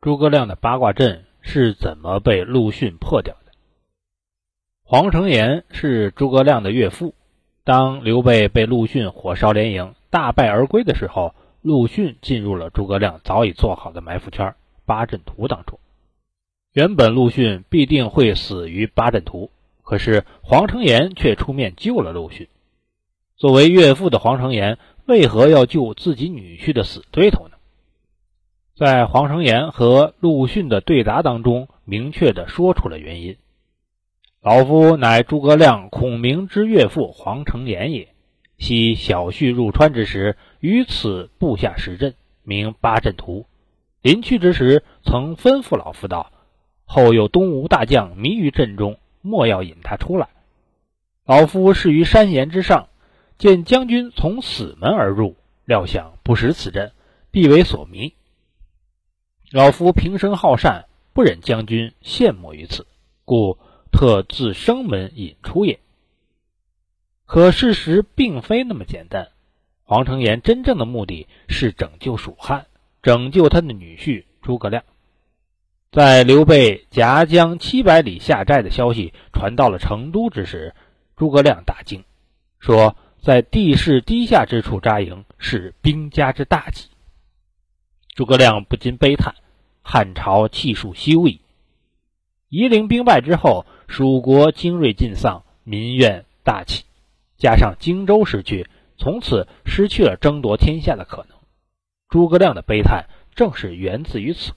诸葛亮的八卦阵是怎么被陆逊破掉的？黄承彦是诸葛亮的岳父。当刘备被陆逊火烧连营，大败而归的时候，陆逊进入了诸葛亮早已做好的埋伏圈八阵图当中。原本陆逊必定会死于八阵图，可是黄承彦却出面救了陆逊。作为岳父的黄承彦，为何要救自己女婿的死对头呢？在黄承彦和陆逊的对答当中，明确的说出了原因。老夫乃诸葛亮孔明之岳父黄承彦也。昔小婿入川之时，于此布下十阵，名八阵图。临去之时，曾吩咐老夫道：“后有东吴大将迷于阵中，莫要引他出来。”老夫是于山岩之上，见将军从死门而入，料想不识此阵，必为所迷。老夫平生好善，不忍将军陷没于此，故。特自生门引出也。可事实并非那么简单。黄承彦真正的目的是拯救蜀汉，拯救他的女婿诸葛亮。在刘备夹江七百里下寨的消息传到了成都之时，诸葛亮大惊，说：“在地势低下之处扎营是兵家之大忌。”诸葛亮不禁悲叹：“汉朝气数休矣。”夷陵兵败之后。蜀国精锐尽丧，民怨大起，加上荆州失去，从此失去了争夺天下的可能。诸葛亮的悲叹正是源自于此。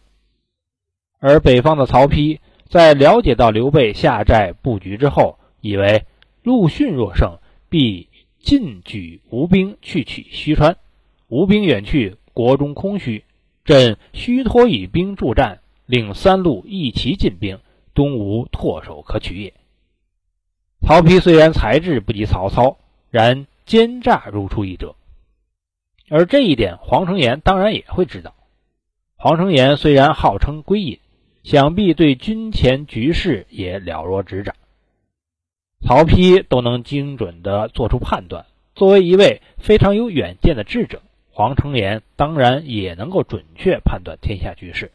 而北方的曹丕在了解到刘备下寨布局之后，以为陆逊若胜，必进举吴兵去取西川。吴兵远去，国中空虚，朕虚托以兵助战，令三路一齐进兵。东吴唾手可取也。曹丕虽然才智不及曹操，然奸诈如出一辙。而这一点，黄承彦当然也会知道。黄承彦虽然号称归隐，想必对军前局势也了若指掌。曹丕都能精准地做出判断，作为一位非常有远见的智者，黄承彦当然也能够准确判断天下局势。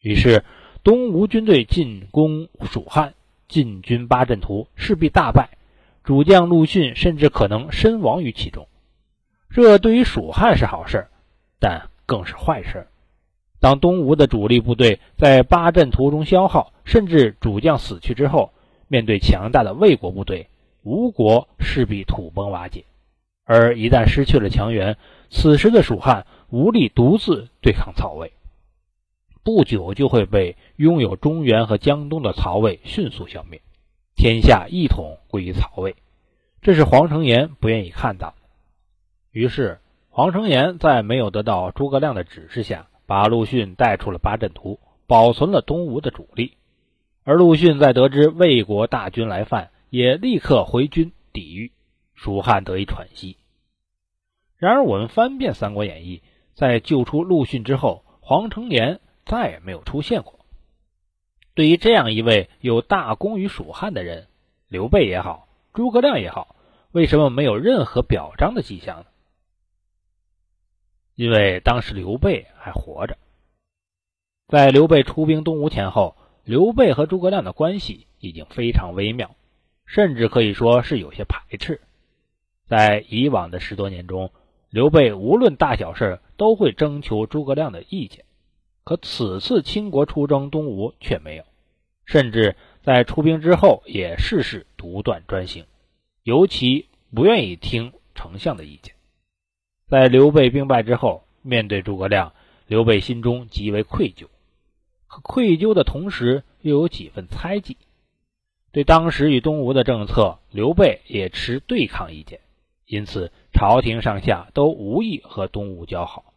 于是。东吴军队进攻蜀汉，进军八阵图势必大败，主将陆逊甚至可能身亡于其中。这对于蜀汉是好事，但更是坏事。当东吴的主力部队在八阵图中消耗，甚至主将死去之后，面对强大的魏国部队，吴国势必土崩瓦解。而一旦失去了强援，此时的蜀汉无力独自对抗曹魏。不久就会被拥有中原和江东的曹魏迅速消灭，天下一统归于曹魏，这是黄承彦不愿意看到的。于是，黄承彦在没有得到诸葛亮的指示下，把陆逊带出了八阵图，保存了东吴的主力。而陆逊在得知魏国大军来犯，也立刻回军抵御，蜀汉得以喘息。然而，我们翻遍《三国演义》，在救出陆逊之后，黄承彦。再也没有出现过。对于这样一位有大功于蜀汉的人，刘备也好，诸葛亮也好，为什么没有任何表彰的迹象呢？因为当时刘备还活着。在刘备出兵东吴前后，刘备和诸葛亮的关系已经非常微妙，甚至可以说是有些排斥。在以往的十多年中，刘备无论大小事都会征求诸葛亮的意见。可此次倾国出征东吴却没有，甚至在出兵之后也事事独断专行，尤其不愿意听丞相的意见。在刘备兵败之后，面对诸葛亮，刘备心中极为愧疚，可愧疚的同时又有几分猜忌。对当时与东吴的政策，刘备也持对抗意见，因此朝廷上下都无意和东吴交好。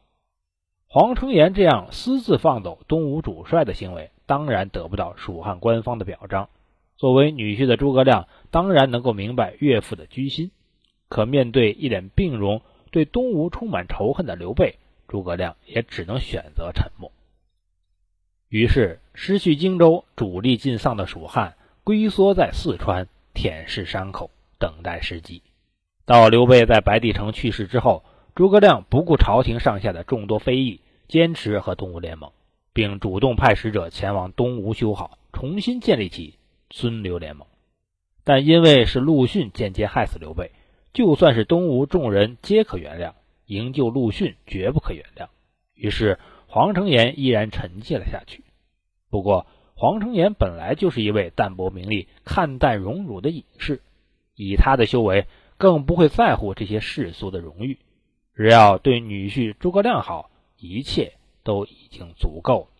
黄承彦这样私自放走东吴主帅的行为，当然得不到蜀汉官方的表彰。作为女婿的诸葛亮，当然能够明白岳父的居心。可面对一脸病容、对东吴充满仇恨的刘备，诸葛亮也只能选择沉默。于是，失去荆州、主力尽丧的蜀汉，龟缩在四川，舔舐伤口，等待时机。到刘备在白帝城去世之后，诸葛亮不顾朝廷上下的众多非议。坚持和东吴联盟，并主动派使者前往东吴修好，重新建立起孙刘联盟。但因为是陆逊间接害死刘备，就算是东吴众人皆可原谅，营救陆逊绝不可原谅。于是黄承彦依然沉寂了下去。不过黄承彦本来就是一位淡泊名利、看淡荣辱的隐士，以他的修为，更不会在乎这些世俗的荣誉。只要对女婿诸葛亮好，一切都已经足够了。